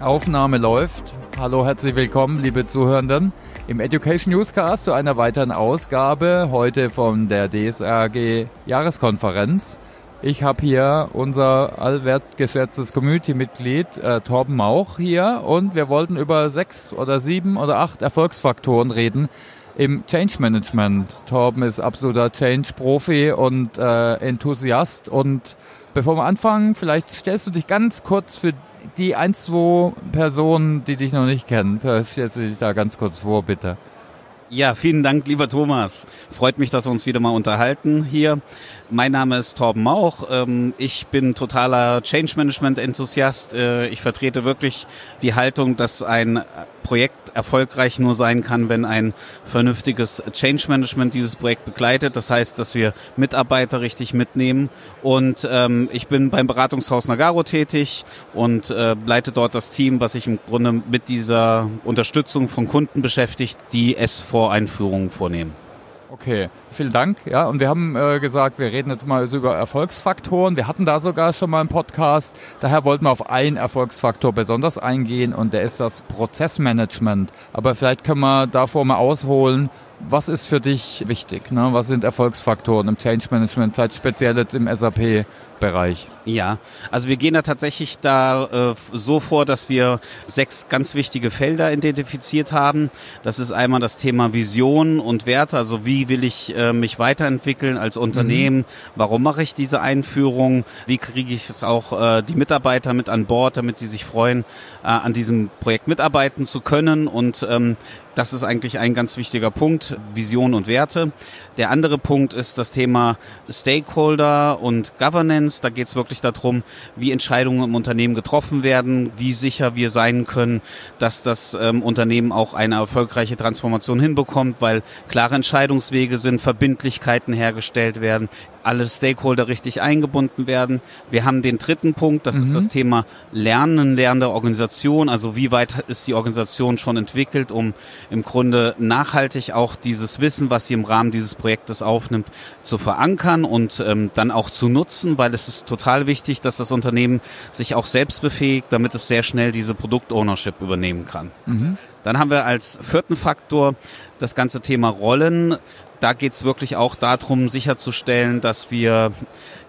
Aufnahme läuft. Hallo, herzlich willkommen, liebe Zuhörenden, im Education Newscast zu einer weiteren Ausgabe heute von der DSRG Jahreskonferenz. Ich habe hier unser allwertgeschätztes Community-Mitglied äh, Torben Mauch hier und wir wollten über sechs oder sieben oder acht Erfolgsfaktoren reden im Change Management. Torben ist absoluter Change-Profi und äh, Enthusiast und bevor wir anfangen, vielleicht stellst du dich ganz kurz für die ein, zwei Personen, die dich noch nicht kennen, stellst du dich da ganz kurz vor, bitte. Ja, vielen Dank, lieber Thomas. Freut mich, dass wir uns wieder mal unterhalten hier. Mein Name ist Torben Mauch. Ähm, ich bin totaler Change Management Enthusiast. Äh, ich vertrete wirklich die Haltung, dass ein Projekt erfolgreich nur sein kann, wenn ein vernünftiges Change Management dieses Projekt begleitet. Das heißt, dass wir Mitarbeiter richtig mitnehmen. Und ähm, ich bin beim Beratungshaus Nagaro tätig und äh, leite dort das Team, was sich im Grunde mit dieser Unterstützung von Kunden beschäftigt, die S4-Einführungen vornehmen. Okay, vielen Dank. Ja, und wir haben äh, gesagt, wir reden jetzt mal über Erfolgsfaktoren. Wir hatten da sogar schon mal einen Podcast. Daher wollten wir auf einen Erfolgsfaktor besonders eingehen und der ist das Prozessmanagement. Aber vielleicht können wir davor mal ausholen. Was ist für dich wichtig? Ne? Was sind Erfolgsfaktoren im Change Management, vielleicht speziell jetzt im SAP? Bereich. Ja, also wir gehen da tatsächlich da äh, so vor, dass wir sechs ganz wichtige Felder identifiziert haben. Das ist einmal das Thema Vision und Werte, also wie will ich äh, mich weiterentwickeln als Unternehmen, mhm. warum mache ich diese Einführung, wie kriege ich es auch äh, die Mitarbeiter mit an Bord, damit sie sich freuen, äh, an diesem Projekt mitarbeiten zu können und ähm, das ist eigentlich ein ganz wichtiger Punkt, Vision und Werte. Der andere Punkt ist das Thema Stakeholder und Governance. Da geht es wirklich darum, wie Entscheidungen im Unternehmen getroffen werden, wie sicher wir sein können, dass das ähm, Unternehmen auch eine erfolgreiche Transformation hinbekommt, weil klare Entscheidungswege sind, Verbindlichkeiten hergestellt werden, alle Stakeholder richtig eingebunden werden. Wir haben den dritten Punkt, das mhm. ist das Thema Lernen, lernende Organisation. Also wie weit ist die Organisation schon entwickelt, um im Grunde nachhaltig auch dieses Wissen, was sie im Rahmen dieses Projektes aufnimmt, zu verankern und ähm, dann auch zu nutzen, weil es ist total wichtig, dass das Unternehmen sich auch selbst befähigt, damit es sehr schnell diese Produktownership übernehmen kann. Mhm. Dann haben wir als vierten Faktor das ganze Thema Rollen da geht es wirklich auch darum, sicherzustellen, dass wir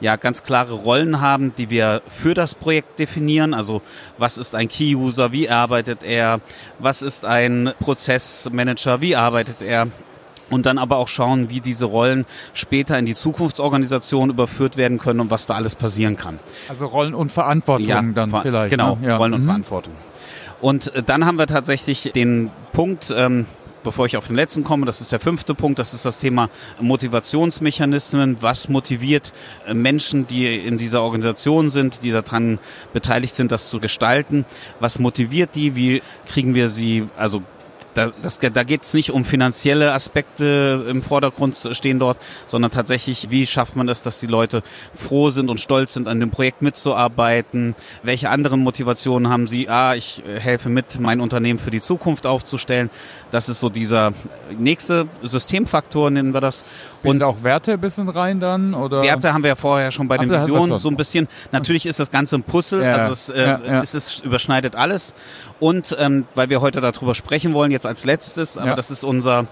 ja ganz klare Rollen haben, die wir für das Projekt definieren. Also was ist ein Key-User, wie arbeitet er, was ist ein Prozessmanager, wie arbeitet er und dann aber auch schauen, wie diese Rollen später in die Zukunftsorganisation überführt werden können und was da alles passieren kann. Also Rollen und Verantwortung ja, dann vielleicht. Genau, ne? ja. Rollen und mhm. Verantwortung. Und äh, dann haben wir tatsächlich den Punkt, ähm, bevor ich auf den letzten komme, das ist der fünfte Punkt, das ist das Thema Motivationsmechanismen. Was motiviert äh, Menschen, die in dieser Organisation sind, die daran beteiligt sind, das zu gestalten? Was motiviert die? Wie kriegen wir sie, also da, das, da geht es nicht um finanzielle Aspekte im Vordergrund stehen dort, sondern tatsächlich, wie schafft man es, dass die Leute froh sind und stolz sind, an dem Projekt mitzuarbeiten? Welche anderen Motivationen haben sie? Ah, ich helfe mit, mein Unternehmen für die Zukunft aufzustellen. Das ist so dieser nächste Systemfaktor, nennen wir das. Und auch Werte ein bisschen rein dann? Oder? Werte haben wir ja vorher schon bei den Visionen so ein bisschen. Natürlich ist das Ganze ein Puzzle, ja, also es, äh, ja, ja. Es, es überschneidet alles. Und ähm, weil wir heute darüber sprechen wollen, jetzt als letztes, aber das ist unser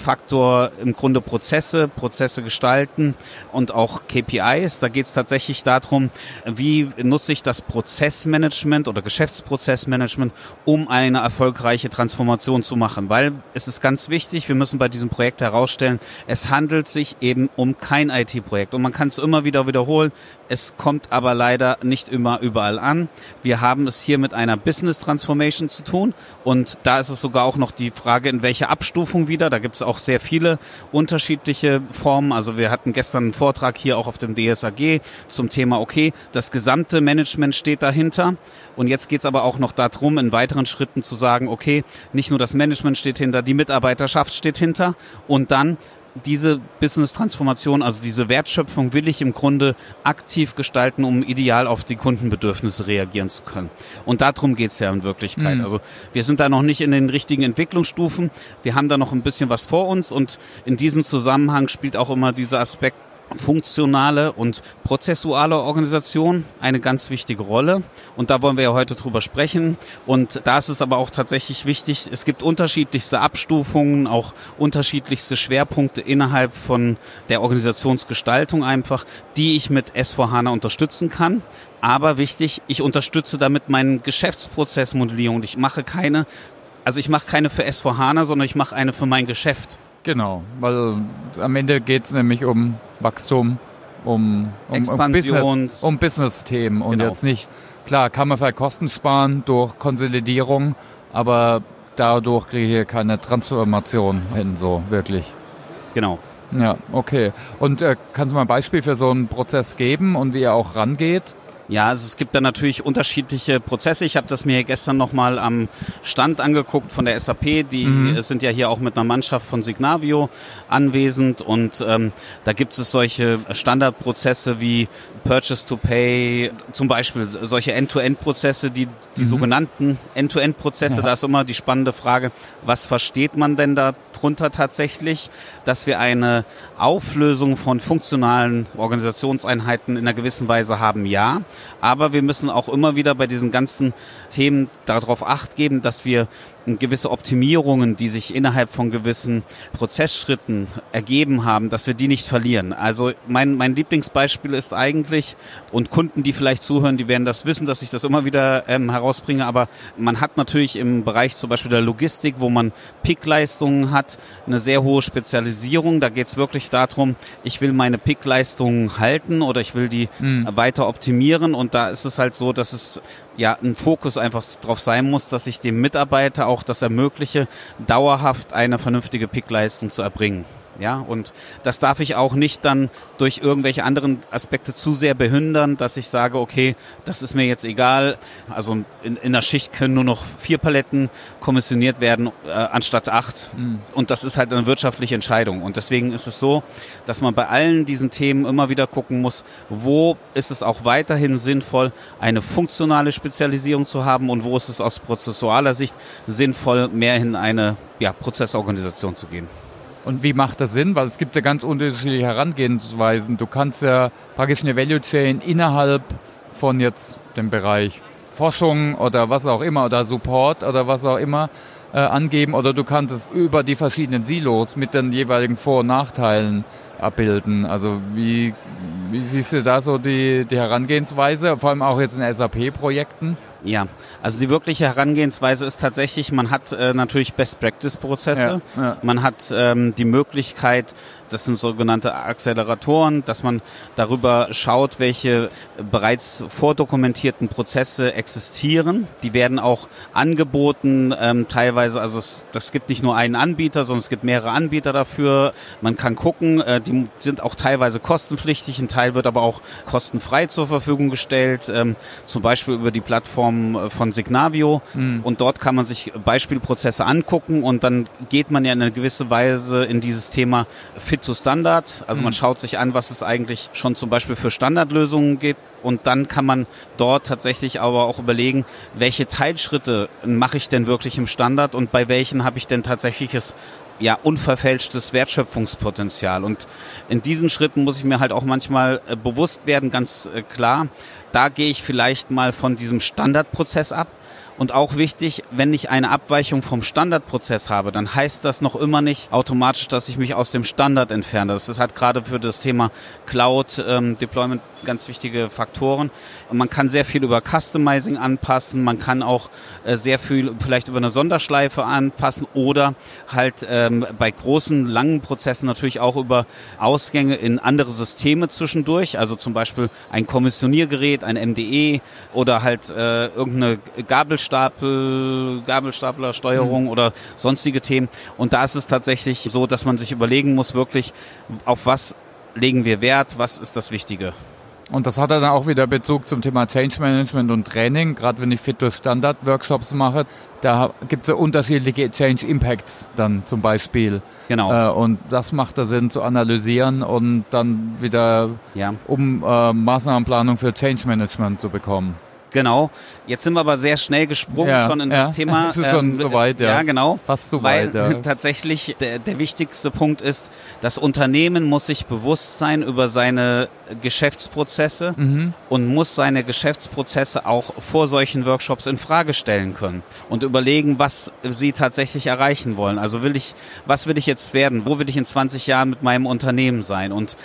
Faktor im Grunde Prozesse, Prozesse gestalten und auch KPIs. Da geht es tatsächlich darum, wie nutze ich das Prozessmanagement oder Geschäftsprozessmanagement, um eine erfolgreiche Transformation zu machen. Weil es ist ganz wichtig, wir müssen bei diesem Projekt herausstellen, es handelt sich eben um kein IT-Projekt. Und man kann es immer wieder wiederholen, es kommt aber leider nicht immer überall an. Wir haben es hier mit einer Business Transformation zu tun und da ist es sogar auch noch die Frage, in welcher Abstufung wieder. Da gibt es auch sehr viele unterschiedliche Formen. Also wir hatten gestern einen Vortrag hier auch auf dem DSAG zum Thema, okay, das gesamte Management steht dahinter. Und jetzt geht es aber auch noch darum, in weiteren Schritten zu sagen, okay, nicht nur das Management steht hinter, die Mitarbeiterschaft steht hinter und dann diese Business-Transformation, also diese Wertschöpfung will ich im Grunde aktiv gestalten, um ideal auf die Kundenbedürfnisse reagieren zu können. Und darum geht's ja in Wirklichkeit. Mhm. Also wir sind da noch nicht in den richtigen Entwicklungsstufen. Wir haben da noch ein bisschen was vor uns und in diesem Zusammenhang spielt auch immer dieser Aspekt funktionale und prozessuale Organisation eine ganz wichtige Rolle. Und da wollen wir ja heute drüber sprechen. Und da ist es aber auch tatsächlich wichtig, es gibt unterschiedlichste Abstufungen, auch unterschiedlichste Schwerpunkte innerhalb von der Organisationsgestaltung einfach, die ich mit S4HANA unterstützen kann. Aber wichtig, ich unterstütze damit meine Geschäftsprozessmodellierung. Ich mache keine, also ich mache keine für S4HANA, sondern ich mache eine für mein Geschäft. Genau, weil am Ende geht es nämlich um Wachstum, um, um, um Business, um Business-Themen und genau. jetzt nicht, klar, kann man vielleicht Kosten sparen durch Konsolidierung, aber dadurch kriege ich hier keine Transformation hin, so wirklich. Genau. Ja, okay. Und äh, kannst du mal ein Beispiel für so einen Prozess geben und wie er auch rangeht? Ja, also es gibt da natürlich unterschiedliche Prozesse. Ich habe das mir gestern nochmal am Stand angeguckt von der SAP. Die mhm. sind ja hier auch mit einer Mannschaft von Signavio anwesend und ähm, da gibt es solche Standardprozesse wie Purchase to Pay, zum Beispiel solche End-to-End-Prozesse, die, die mhm. sogenannten End-to-End-Prozesse. Ja. Da ist immer die spannende Frage, was versteht man denn darunter tatsächlich, dass wir eine Auflösung von funktionalen Organisationseinheiten in einer gewissen Weise haben? Ja. Aber wir müssen auch immer wieder bei diesen ganzen Themen darauf acht geben, dass wir gewisse Optimierungen, die sich innerhalb von gewissen Prozessschritten ergeben haben, dass wir die nicht verlieren. Also mein, mein Lieblingsbeispiel ist eigentlich, und Kunden, die vielleicht zuhören, die werden das wissen, dass ich das immer wieder ähm, herausbringe, aber man hat natürlich im Bereich zum Beispiel der Logistik, wo man Pickleistungen hat, eine sehr hohe Spezialisierung. Da geht es wirklich darum, ich will meine Pickleistungen halten oder ich will die mhm. weiter optimieren und da ist es halt so, dass es ja ein Fokus einfach drauf sein muss, dass ich dem Mitarbeiter auch das ermögliche, dauerhaft eine vernünftige Pickleistung zu erbringen. Ja, und das darf ich auch nicht dann durch irgendwelche anderen Aspekte zu sehr behindern, dass ich sage, okay, das ist mir jetzt egal. Also in, in der Schicht können nur noch vier Paletten kommissioniert werden äh, anstatt acht. Mhm. Und das ist halt eine wirtschaftliche Entscheidung. Und deswegen ist es so, dass man bei allen diesen Themen immer wieder gucken muss, wo ist es auch weiterhin sinnvoll, eine funktionale Spezialisierung zu haben und wo ist es aus prozessualer Sicht sinnvoll, mehr in eine ja, Prozessorganisation zu gehen. Und wie macht das Sinn? Weil es gibt ja ganz unterschiedliche Herangehensweisen. Du kannst ja praktisch eine Value Chain innerhalb von jetzt dem Bereich Forschung oder was auch immer oder Support oder was auch immer äh, angeben oder du kannst es über die verschiedenen Silos mit den jeweiligen Vor- und Nachteilen abbilden. Also wie, wie siehst du da so die, die Herangehensweise, vor allem auch jetzt in SAP-Projekten? Ja, also die wirkliche Herangehensweise ist tatsächlich, man hat äh, natürlich Best-Practice-Prozesse, ja, ja. man hat ähm, die Möglichkeit, das sind sogenannte Acceleratoren, dass man darüber schaut, welche bereits vordokumentierten Prozesse existieren. Die werden auch angeboten, ähm, teilweise, also es, das gibt nicht nur einen Anbieter, sondern es gibt mehrere Anbieter dafür. Man kann gucken, äh, die sind auch teilweise kostenpflichtig, ein Teil wird aber auch kostenfrei zur Verfügung gestellt, ähm, zum Beispiel über die Plattform äh, von Signavio. Mhm. Und dort kann man sich Beispielprozesse angucken und dann geht man ja in eine gewisse Weise in dieses Thema Fit zu Standard. Also man mhm. schaut sich an, was es eigentlich schon zum Beispiel für Standardlösungen gibt. Und dann kann man dort tatsächlich aber auch überlegen, welche Teilschritte mache ich denn wirklich im Standard und bei welchen habe ich denn tatsächliches ja, unverfälschtes Wertschöpfungspotenzial. Und in diesen Schritten muss ich mir halt auch manchmal äh, bewusst werden, ganz äh, klar, da gehe ich vielleicht mal von diesem Standardprozess ab und auch wichtig, wenn ich eine Abweichung vom Standardprozess habe, dann heißt das noch immer nicht automatisch, dass ich mich aus dem Standard entferne. Das ist halt gerade für das Thema Cloud ähm, Deployment ganz wichtige Faktoren. Man kann sehr viel über Customizing anpassen, man kann auch äh, sehr viel vielleicht über eine Sonderschleife anpassen oder halt ähm, bei großen, langen Prozessen natürlich auch über Ausgänge in andere Systeme zwischendurch, also zum Beispiel ein Kommissioniergerät, ein MDE oder halt äh, irgendeine Gabelstelle Gabelstapel, Gabelstaplersteuerung mhm. oder sonstige Themen. Und da ist es tatsächlich so, dass man sich überlegen muss, wirklich, auf was legen wir Wert, was ist das Wichtige. Und das hat dann auch wieder Bezug zum Thema Change Management und Training. Gerade wenn ich Fit durch Standard Workshops mache, da gibt es ja unterschiedliche Change Impacts dann zum Beispiel. Genau. Äh, und das macht da Sinn zu analysieren und dann wieder ja. um äh, Maßnahmenplanung für Change Management zu bekommen. Genau. Jetzt sind wir aber sehr schnell gesprungen Ja, schon in ja. das Thema. Schon so weit, ja. ja, genau. Fast so Weil weit, ja. tatsächlich der, der wichtigste Punkt ist, das Unternehmen muss sich bewusst sein über seine Geschäftsprozesse Mhm. und muss seine Geschäftsprozesse auch vor solchen Workshops in Frage stellen können und überlegen, was sie tatsächlich erreichen wollen. Also will ich, was will ich jetzt werden? Wo will ich in 20 Jahren mit meinem Unternehmen sein? Und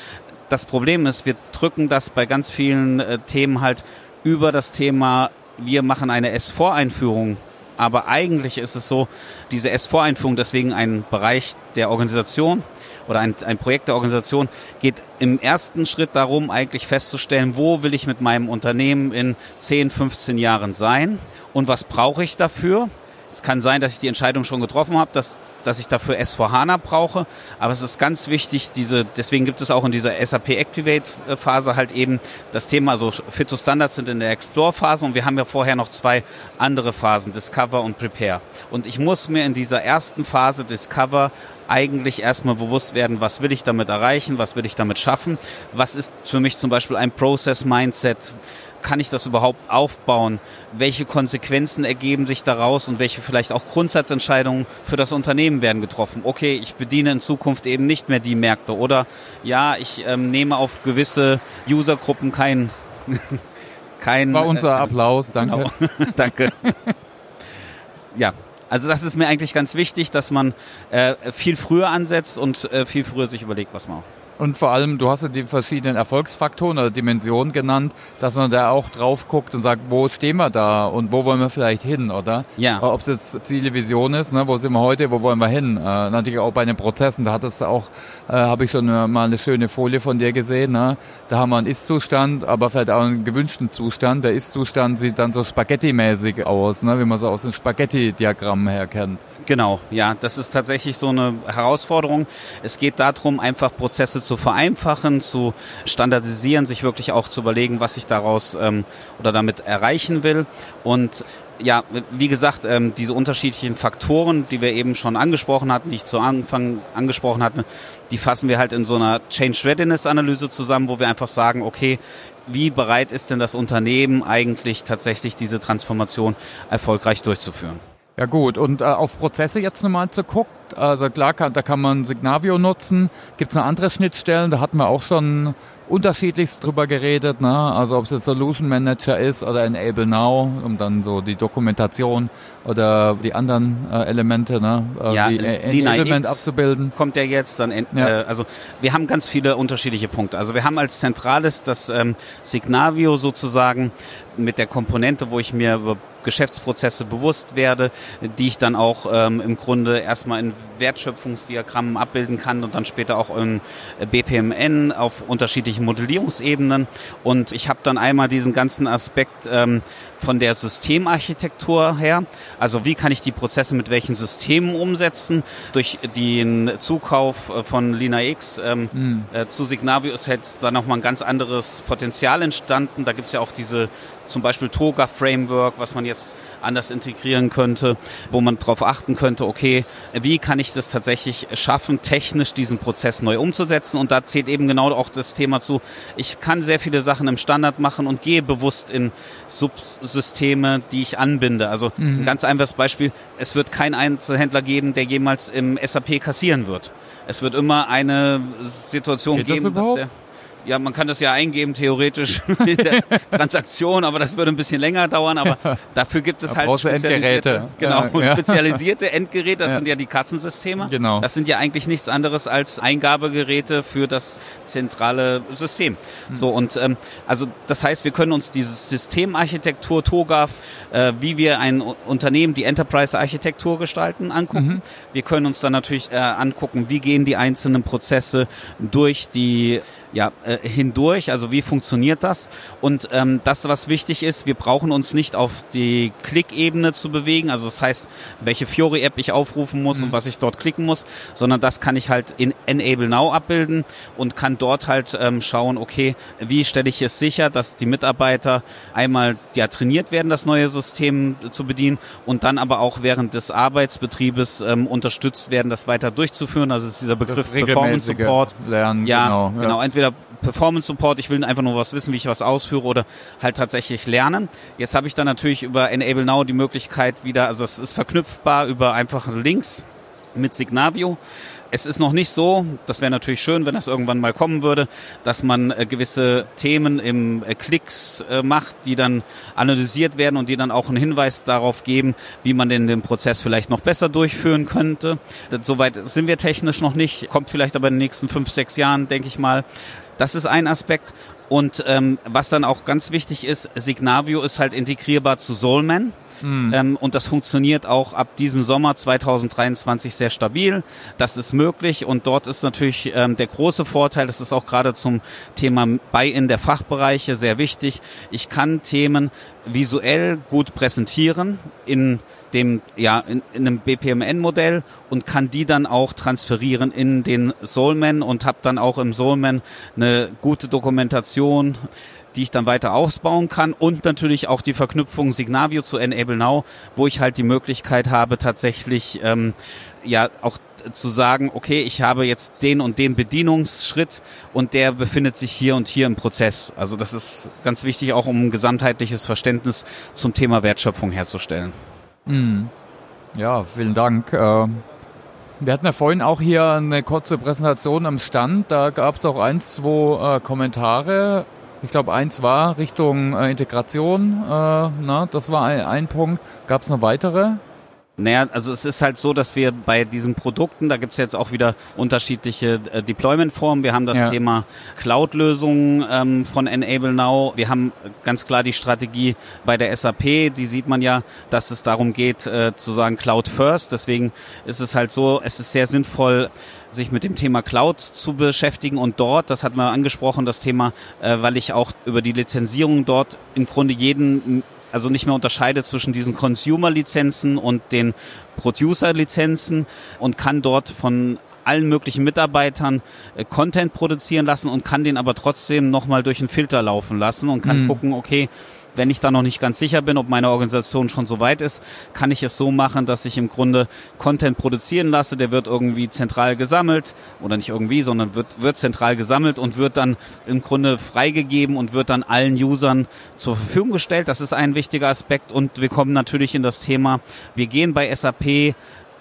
das Problem ist, wir drücken das bei ganz vielen äh, Themen halt über das Thema, wir machen eine S4-Einführung. Aber eigentlich ist es so, diese S4-Einführung, deswegen ein Bereich der Organisation oder ein, ein Projekt der Organisation, geht im ersten Schritt darum, eigentlich festzustellen, wo will ich mit meinem Unternehmen in 10, 15 Jahren sein und was brauche ich dafür. Es kann sein, dass ich die Entscheidung schon getroffen habe, dass, dass ich dafür S4HANA brauche. Aber es ist ganz wichtig, diese, deswegen gibt es auch in dieser SAP Activate Phase halt eben das Thema, also Fit to Standards sind in der Explore Phase und wir haben ja vorher noch zwei andere Phasen, Discover und Prepare. Und ich muss mir in dieser ersten Phase Discover eigentlich erstmal bewusst werden, was will ich damit erreichen, was will ich damit schaffen, was ist für mich zum Beispiel ein Process Mindset, kann ich das überhaupt aufbauen? Welche Konsequenzen ergeben sich daraus und welche vielleicht auch Grundsatzentscheidungen für das Unternehmen werden getroffen? Okay, ich bediene in Zukunft eben nicht mehr die Märkte oder ja, ich ähm, nehme auf gewisse Usergruppen kein kein War unser äh, Applaus, danke. Genau. Danke. ja, also das ist mir eigentlich ganz wichtig, dass man äh, viel früher ansetzt und äh, viel früher sich überlegt, was man auch. Und vor allem, du hast ja die verschiedenen Erfolgsfaktoren oder Dimensionen genannt, dass man da auch drauf guckt und sagt, wo stehen wir da und wo wollen wir vielleicht hin, oder? Ja. Ob es jetzt Ziele, Vision ist, ne? wo sind wir heute, wo wollen wir hin? Äh, natürlich auch bei den Prozessen, da hattest du auch, äh, habe ich schon mal eine schöne Folie von dir gesehen, ne? da haben wir einen Ist-Zustand, aber vielleicht auch einen gewünschten Zustand. Der Ist-Zustand sieht dann so Spaghetti-mäßig aus, ne? wie man so aus dem Spaghetti-Diagramm her kennt. Genau, ja, das ist tatsächlich so eine Herausforderung. Es geht darum, einfach Prozesse zu vereinfachen, zu standardisieren, sich wirklich auch zu überlegen, was ich daraus ähm, oder damit erreichen will. Und ja, wie gesagt, ähm, diese unterschiedlichen Faktoren, die wir eben schon angesprochen hatten, die ich zu Anfang angesprochen hatte, die fassen wir halt in so einer Change Readiness Analyse zusammen, wo wir einfach sagen, okay, wie bereit ist denn das Unternehmen eigentlich tatsächlich diese Transformation erfolgreich durchzuführen? Ja gut, und äh, auf Prozesse jetzt nochmal zu guckt, also klar, kann, da kann man Signavio nutzen. Gibt es noch andere Schnittstellen? Da hatten wir auch schon unterschiedlichst drüber geredet, ne? also ob es jetzt Solution Manager ist oder Enable Now, um dann so die Dokumentation oder die anderen äh, Elemente, ne? äh, Ja, wie Lina Enablement abzubilden. kommt ja jetzt dann, en- Ja. Äh, also wir haben ganz viele unterschiedliche Punkte. Also wir haben als zentrales das ähm, Signavio sozusagen mit der Komponente, wo ich mir über Geschäftsprozesse bewusst werde, die ich dann auch ähm, im Grunde erstmal in Wertschöpfungsdiagrammen abbilden kann und dann später auch in BPMN auf unterschiedlichen Modellierungsebenen. Und ich habe dann einmal diesen ganzen Aspekt ähm, von der Systemarchitektur her. Also wie kann ich die Prozesse mit welchen Systemen umsetzen? Durch den Zukauf äh, von LinaX ähm, äh, zu Signavio ist jetzt da nochmal ein ganz anderes Potenzial entstanden. Da gibt's ja auch diese zum Beispiel Toga Framework, was man jetzt anders integrieren könnte, wo man darauf achten könnte, okay, wie kann ich das tatsächlich schaffen, technisch diesen Prozess neu umzusetzen? Und da zählt eben genau auch das Thema zu, ich kann sehr viele Sachen im Standard machen und gehe bewusst in Subsysteme, die ich anbinde. Also ein ganz einfaches Beispiel, es wird keinen Einzelhändler geben, der jemals im SAP kassieren wird. Es wird immer eine Situation Geht das geben, dass überhaupt? der ja, man kann das ja eingeben, theoretisch in der Transaktion, aber das würde ein bisschen länger dauern. Aber dafür gibt es Da halt spezialisierte, Endgeräte. genau, Ja, spezialisierte Endgeräte. Das Ja. sind ja die Kassensysteme. Genau. Das sind ja eigentlich nichts anderes als Eingabegeräte für das zentrale System. Hm. So und ähm, also das heißt, wir können uns diese Systemarchitektur TOGAF, äh, wie wir ein Unternehmen die Enterprise-Architektur gestalten, angucken. Mhm. Wir können uns dann natürlich äh, angucken, wie gehen die einzelnen Prozesse durch die ja, äh, hindurch, also wie funktioniert das? Und ähm, das, was wichtig ist, wir brauchen uns nicht auf die Klickebene zu bewegen, also das heißt, welche Fiori-App ich aufrufen muss und was ich dort klicken muss, sondern das kann ich halt in Enable Now abbilden und kann dort halt ähm, schauen, okay, wie stelle ich es sicher, dass die Mitarbeiter einmal ja trainiert werden, das neue System zu bedienen und dann aber auch während des Arbeitsbetriebes ähm, unterstützt werden, das weiter durchzuführen. Also ist dieser Begriff Performance Support. Lernen, Ja, genau. genau. Entweder entweder Performance Support, ich will einfach nur was wissen, wie ich was ausführe oder halt tatsächlich lernen. Jetzt habe ich dann natürlich über Enable Now die Möglichkeit wieder, also es ist verknüpfbar über einfache Links mit Signavio. Es ist noch nicht so, das wäre natürlich schön, wenn das irgendwann mal kommen würde, dass man äh, gewisse Themen im äh, Klicks äh, macht, die dann analysiert werden und die dann auch einen Hinweis darauf geben, wie man denn den Prozess vielleicht noch besser durchführen könnte. Soweit sind wir technisch noch nicht, kommt vielleicht aber in den nächsten fünf, sechs Jahren, denke ich mal. Das ist ein Aspekt. Und ähm, was dann auch ganz wichtig ist, Signavio ist halt integrierbar zu Soulman. Mhm. Ähm, und das funktioniert auch ab diesem Sommer 2023 sehr stabil. Das ist möglich und dort ist natürlich ähm, der große Vorteil, das ist auch gerade zum Thema Buy-in der Fachbereiche sehr wichtig. Ich kann Themen visuell gut präsentieren in dem ja in, in einem BPMN-Modell und kann die dann auch transferieren in den Soulman und habe dann auch im Soulman eine gute Dokumentation die ich dann weiter ausbauen kann und natürlich auch die Verknüpfung Signavio zu Enable Now, wo ich halt die Möglichkeit habe, tatsächlich ähm, ja auch zu sagen, okay, ich habe jetzt den und den Bedienungsschritt und der befindet sich hier und hier im Prozess. Also das ist ganz wichtig, auch um ein gesamtheitliches Verständnis zum Thema Wertschöpfung herzustellen. Mhm. Ja, vielen Dank. Ähm, wir hatten ja vorhin auch hier eine kurze Präsentation am Stand. Da gab es auch ein, zwei äh, Kommentare ich glaube, eins war Richtung äh, Integration. Äh, na, das war ein, ein Punkt. Gab es noch weitere? Naja, also es ist halt so, dass wir bei diesen Produkten, da gibt's jetzt auch wieder unterschiedliche äh, Deployment-Formen. Wir haben das ja. Thema Cloud-Lösungen ähm, von Enable Now. Wir haben ganz klar die Strategie bei der SAP, die sieht man ja, dass es darum geht, äh, zu sagen Cloud First. Deswegen ist es halt so, es ist sehr sinnvoll, sich mit dem Thema Cloud zu beschäftigen und dort, das hat man angesprochen, das Thema, äh, weil ich auch über die Lizenzierung dort im Grunde jeden also nicht mehr unterscheide zwischen diesen Consumer-Lizenzen und den Producer-Lizenzen und kann dort von allen möglichen Mitarbeitern äh, Content produzieren lassen und kann den aber trotzdem nochmal durch einen Filter laufen lassen und kann mhm. gucken, okay, wenn ich da noch nicht ganz sicher bin, ob meine Organisation schon so weit ist, kann ich es so machen, dass ich im Grunde Content produzieren lasse. Der wird irgendwie zentral gesammelt oder nicht irgendwie, sondern wird, wird zentral gesammelt und wird dann im Grunde freigegeben und wird dann allen Usern zur Verfügung gestellt. Das ist ein wichtiger Aspekt und wir kommen natürlich in das Thema, wir gehen bei SAP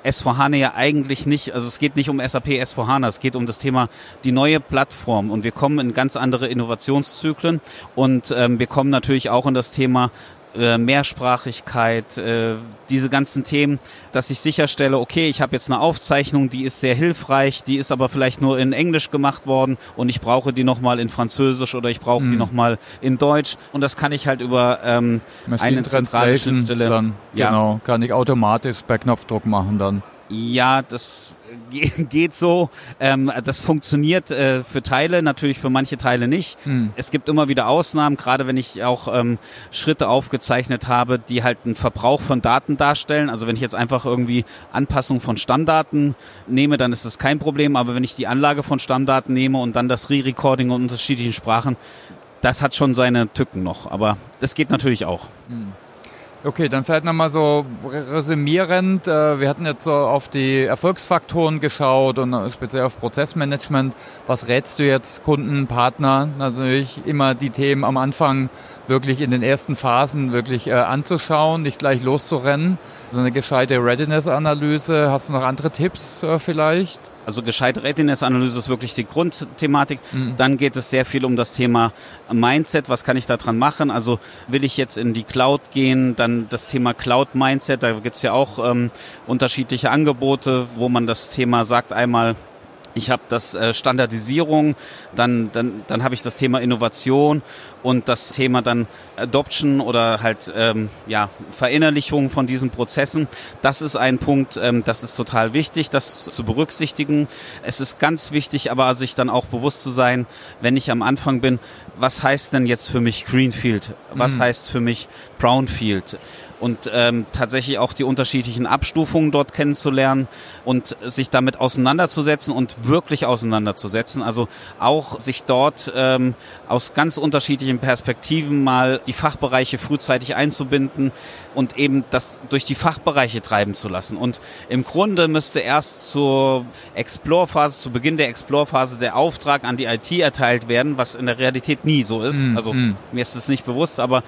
S4HANA ja eigentlich nicht, also es geht nicht um SAP S4HANA, es geht um das Thema die neue Plattform. Und wir kommen in ganz andere Innovationszyklen. Und ähm, wir kommen natürlich auch in das Thema äh, Mehrsprachigkeit, äh, diese ganzen Themen, dass ich sicherstelle, okay, ich habe jetzt eine Aufzeichnung, die ist sehr hilfreich, die ist aber vielleicht nur in Englisch gemacht worden und ich brauche die nochmal in Französisch oder ich brauche mhm. die nochmal in Deutsch und das kann ich halt über ähm, eine zentrale Schnittstelle. Dann, ja. Genau, kann ich automatisch per Knopfdruck machen dann. Ja, das geht so. Ähm, das funktioniert äh, für Teile, natürlich für manche Teile nicht. Hm. Es gibt immer wieder Ausnahmen, gerade wenn ich auch ähm, Schritte aufgezeichnet habe, die halt einen Verbrauch von Daten darstellen. Also wenn ich jetzt einfach irgendwie Anpassung von Stammdaten nehme, dann ist das kein Problem. Aber wenn ich die Anlage von Stammdaten nehme und dann das Re-Recording in unterschiedlichen Sprachen, das hat schon seine Tücken noch. Aber das geht natürlich auch. Hm. Okay, dann vielleicht nochmal so resümierend. Äh, wir hatten jetzt so auf die Erfolgsfaktoren geschaut und äh, speziell auf Prozessmanagement. Was rätst du jetzt Kunden, Partner? Natürlich immer die Themen am Anfang wirklich in den ersten Phasen wirklich äh, anzuschauen, nicht gleich loszurennen. So eine gescheite Readiness-Analyse. Hast du noch andere Tipps vielleicht? Also gescheite Readiness-Analyse ist wirklich die Grundthematik. Mhm. Dann geht es sehr viel um das Thema Mindset. Was kann ich da dran machen? Also will ich jetzt in die Cloud gehen? Dann das Thema Cloud-Mindset. Da gibt's ja auch ähm, unterschiedliche Angebote, wo man das Thema sagt einmal, ich habe das äh, Standardisierung, dann, dann, dann habe ich das Thema Innovation und das Thema dann Adoption oder halt ähm, ja, Verinnerlichung von diesen Prozessen. Das ist ein Punkt, ähm, das ist total wichtig, das zu berücksichtigen. Es ist ganz wichtig, aber sich dann auch bewusst zu sein, wenn ich am Anfang bin, was heißt denn jetzt für mich Greenfield? Was mhm. heißt für mich Brownfield? Und ähm, tatsächlich auch die unterschiedlichen Abstufungen dort kennenzulernen und sich damit auseinanderzusetzen und wirklich auseinanderzusetzen. Also auch sich dort ähm, aus ganz unterschiedlichen Perspektiven mal die Fachbereiche frühzeitig einzubinden und eben das durch die Fachbereiche treiben zu lassen. Und im Grunde müsste erst zur Explore-Phase, zu Beginn der Explore-Phase der Auftrag an die IT erteilt werden, was in der Realität nie so ist. Mm, also mm. mir ist es nicht bewusst, aber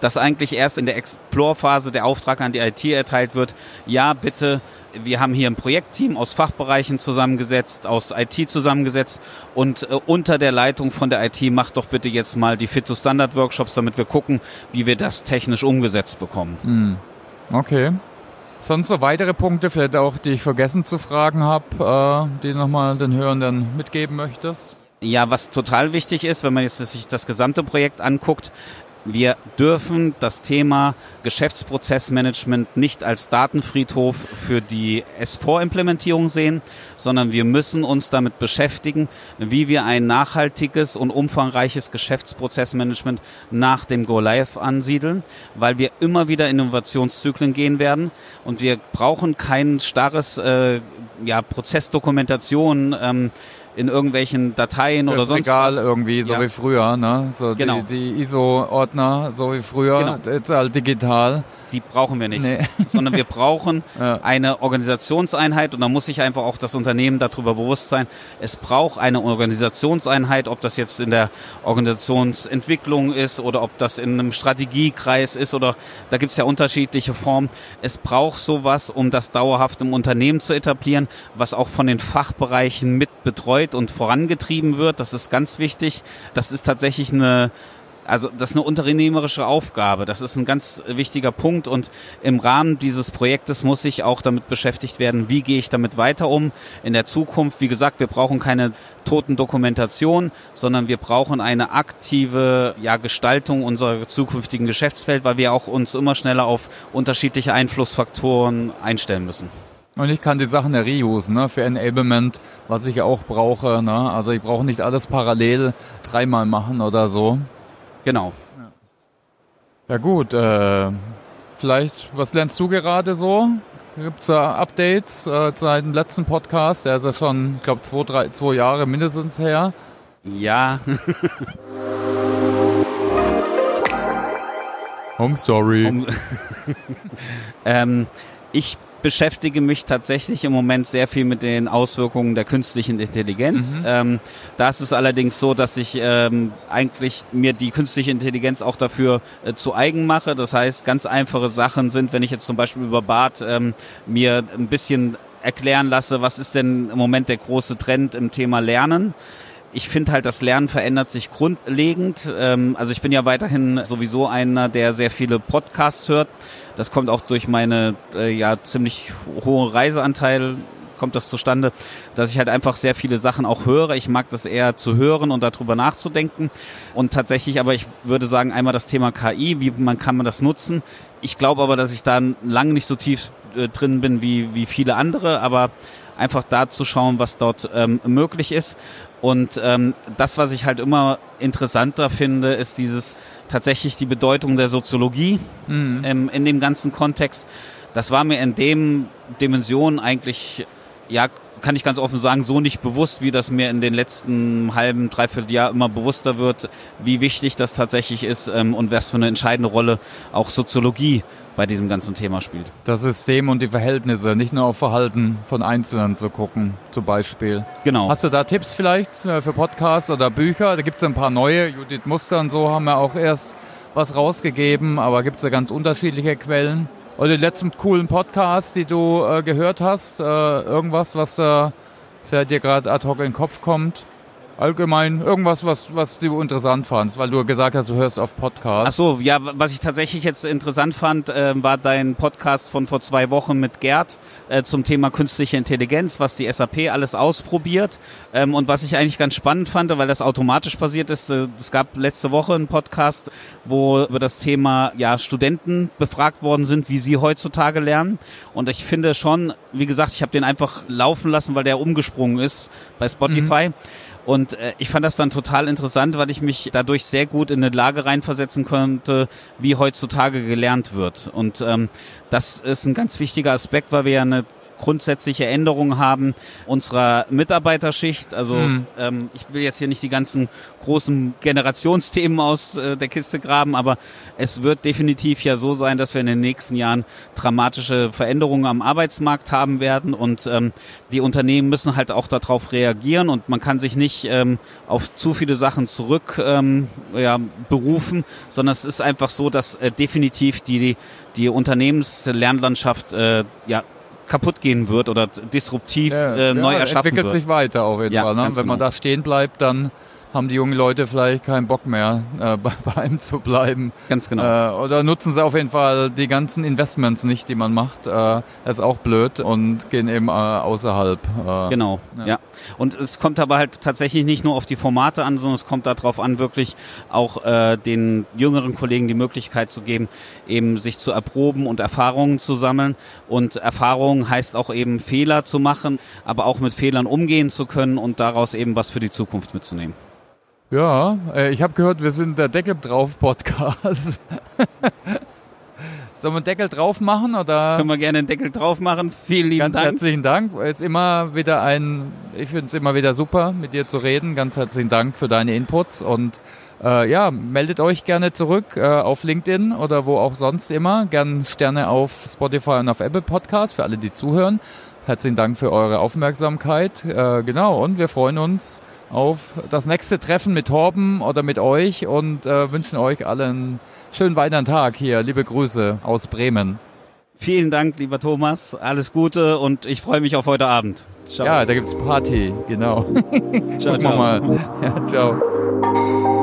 dass eigentlich erst in der Explore-Phase der Auftrag an die IT erteilt wird, ja, bitte, wir haben hier ein Projektteam aus Fachbereichen zusammengesetzt, aus IT zusammengesetzt und äh, unter der Leitung von der IT macht doch bitte jetzt mal die Fit to Standard Workshops, damit wir gucken, wie wir das technisch umgesetzt bekommen. Mm. Okay. Sonst noch weitere Punkte, vielleicht auch, die ich vergessen zu fragen habe, äh, die nochmal den Hörenden mitgeben möchtest? Ja, was total wichtig ist, wenn man jetzt sich das gesamte Projekt anguckt, wir dürfen das Thema Geschäftsprozessmanagement nicht als Datenfriedhof für die S4-Implementierung sehen, sondern wir müssen uns damit beschäftigen, wie wir ein nachhaltiges und umfangreiches Geschäftsprozessmanagement nach dem Go Live ansiedeln, weil wir immer wieder Innovationszyklen gehen werden und wir brauchen kein starres äh, ja, Prozessdokumentation. Ähm, in irgendwelchen Dateien das oder sonst Regal was. irgendwie, so ja. wie früher, ne? So genau. die, die ISO-Ordner, so wie früher, genau. jetzt halt digital die brauchen wir nicht, nee. sondern wir brauchen ja. eine Organisationseinheit und da muss sich einfach auch das Unternehmen darüber bewusst sein, es braucht eine Organisationseinheit, ob das jetzt in der Organisationsentwicklung ist oder ob das in einem Strategiekreis ist oder da gibt es ja unterschiedliche Formen. Es braucht sowas, um das dauerhaft im Unternehmen zu etablieren, was auch von den Fachbereichen mit betreut und vorangetrieben wird. Das ist ganz wichtig. Das ist tatsächlich eine also das ist eine unternehmerische Aufgabe. Das ist ein ganz wichtiger Punkt und im Rahmen dieses Projektes muss ich auch damit beschäftigt werden, wie gehe ich damit weiter um in der Zukunft. Wie gesagt, wir brauchen keine toten Dokumentation, sondern wir brauchen eine aktive ja, Gestaltung unserer zukünftigen Geschäftsfeld, weil wir auch uns immer schneller auf unterschiedliche Einflussfaktoren einstellen müssen. Und ich kann die Sachen ja reusen, ne, für Enablement, was ich auch brauche. Ne? Also ich brauche nicht alles parallel dreimal machen oder so. Genau. Ja, gut, äh, vielleicht, was lernst du gerade so? Gibt es da Updates äh, seit dem letzten Podcast? Der ist ja schon, ich glaube, zwei, drei, zwei Jahre mindestens her. Ja. Home Story. Home ähm, ich beschäftige mich tatsächlich im Moment sehr viel mit den Auswirkungen der künstlichen Intelligenz. Mhm. Ähm, da ist es allerdings so, dass ich ähm, eigentlich mir die künstliche Intelligenz auch dafür äh, zu eigen mache. Das heißt, ganz einfache Sachen sind, wenn ich jetzt zum Beispiel über Bart ähm, mir ein bisschen erklären lasse, was ist denn im Moment der große Trend im Thema Lernen ich finde halt, das Lernen verändert sich grundlegend. Ähm, also ich bin ja weiterhin sowieso einer, der sehr viele Podcasts hört. Das kommt auch durch meine äh, ja ziemlich hohe Reiseanteil kommt das zustande, dass ich halt einfach sehr viele Sachen auch höre. Ich mag das eher zu hören und darüber nachzudenken. Und tatsächlich, aber ich würde sagen, einmal das Thema KI, wie man kann man das nutzen. Ich glaube aber, dass ich da lange nicht so tief äh, drin bin wie, wie viele andere, aber einfach da zu schauen, was dort ähm, möglich ist. Und ähm, das, was ich halt immer interessanter finde, ist dieses tatsächlich die Bedeutung der Soziologie mhm. ähm, in dem ganzen Kontext. Das war mir in dem Dimension eigentlich, ja, kann ich ganz offen sagen, so nicht bewusst, wie das mir in den letzten halben, dreiviertel Jahr immer bewusster wird, wie wichtig das tatsächlich ist ähm, und was für eine entscheidende Rolle auch Soziologie bei diesem ganzen Thema spielt. Das System und die Verhältnisse, nicht nur auf Verhalten von Einzelnen zu gucken, zum Beispiel. Genau. Hast du da Tipps vielleicht äh, für Podcasts oder Bücher? Da gibt es ein paar neue. Judith Muster und so haben wir auch erst was rausgegeben, aber gibt es da ganz unterschiedliche Quellen? Oder die letzten coolen Podcasts, die du äh, gehört hast? Äh, irgendwas, was vielleicht dir gerade ad hoc in den Kopf kommt? Allgemein irgendwas, was, was du interessant fandst, weil du gesagt hast, du hörst auf Podcasts. Ach so, ja, was ich tatsächlich jetzt interessant fand, äh, war dein Podcast von vor zwei Wochen mit Gerd äh, zum Thema künstliche Intelligenz, was die SAP alles ausprobiert ähm, und was ich eigentlich ganz spannend fand, weil das automatisch passiert ist. Äh, es gab letzte Woche einen Podcast, wo über das Thema ja Studenten befragt worden sind, wie sie heutzutage lernen und ich finde schon, wie gesagt, ich habe den einfach laufen lassen, weil der umgesprungen ist bei Spotify. Mhm. Und äh, ich fand das dann total interessant, weil ich mich dadurch sehr gut in eine Lage reinversetzen konnte, wie heutzutage gelernt wird. Und ähm, das ist ein ganz wichtiger Aspekt, weil wir ja eine grundsätzliche Änderungen haben unserer Mitarbeiterschicht. Also mhm. ähm, ich will jetzt hier nicht die ganzen großen Generationsthemen aus äh, der Kiste graben, aber es wird definitiv ja so sein, dass wir in den nächsten Jahren dramatische Veränderungen am Arbeitsmarkt haben werden und ähm, die Unternehmen müssen halt auch darauf reagieren und man kann sich nicht ähm, auf zu viele Sachen zurück ähm, ja, berufen, sondern es ist einfach so, dass äh, definitiv die die Unternehmenslernlandschaft äh, ja kaputt gehen wird oder disruptiv ja, äh, neu ja, erschaffen entwickelt wird. sich weiter auf jeden ja, Fall. Ne? Wenn genau. man da stehen bleibt, dann haben die jungen Leute vielleicht keinen Bock mehr, äh, bei, bei einem zu bleiben. Ganz genau. Äh, oder nutzen sie auf jeden Fall die ganzen Investments nicht, die man macht. Äh, das ist auch blöd und gehen eben äh, außerhalb. Äh, genau, ja. ja. Und es kommt aber halt tatsächlich nicht nur auf die Formate an, sondern es kommt darauf an, wirklich auch äh, den jüngeren Kollegen die Möglichkeit zu geben, eben sich zu erproben und Erfahrungen zu sammeln. Und Erfahrungen heißt auch eben Fehler zu machen, aber auch mit Fehlern umgehen zu können und daraus eben was für die Zukunft mitzunehmen. Ja, äh, ich habe gehört, wir sind der Deckel drauf Podcast. Sollen wir einen Deckel drauf machen oder? Können wir gerne einen Deckel drauf machen. Vielen lieben Ganz Dank. Ganz herzlichen Dank. Es ist immer wieder ein, ich finde es immer wieder super, mit dir zu reden. Ganz herzlichen Dank für deine Inputs und äh, ja, meldet euch gerne zurück äh, auf LinkedIn oder wo auch sonst immer. Gern Sterne auf Spotify und auf Apple Podcast für alle, die zuhören. Herzlichen Dank für eure Aufmerksamkeit. Äh, genau, und wir freuen uns auf das nächste Treffen mit Torben oder mit euch und äh, wünschen euch allen einen schönen weiteren Tag hier. Liebe Grüße aus Bremen. Vielen Dank, lieber Thomas. Alles Gute und ich freue mich auf heute Abend. Ciao. Ja, da gibt's Party, genau. ciao, ciao. Mal. Ja, ciao.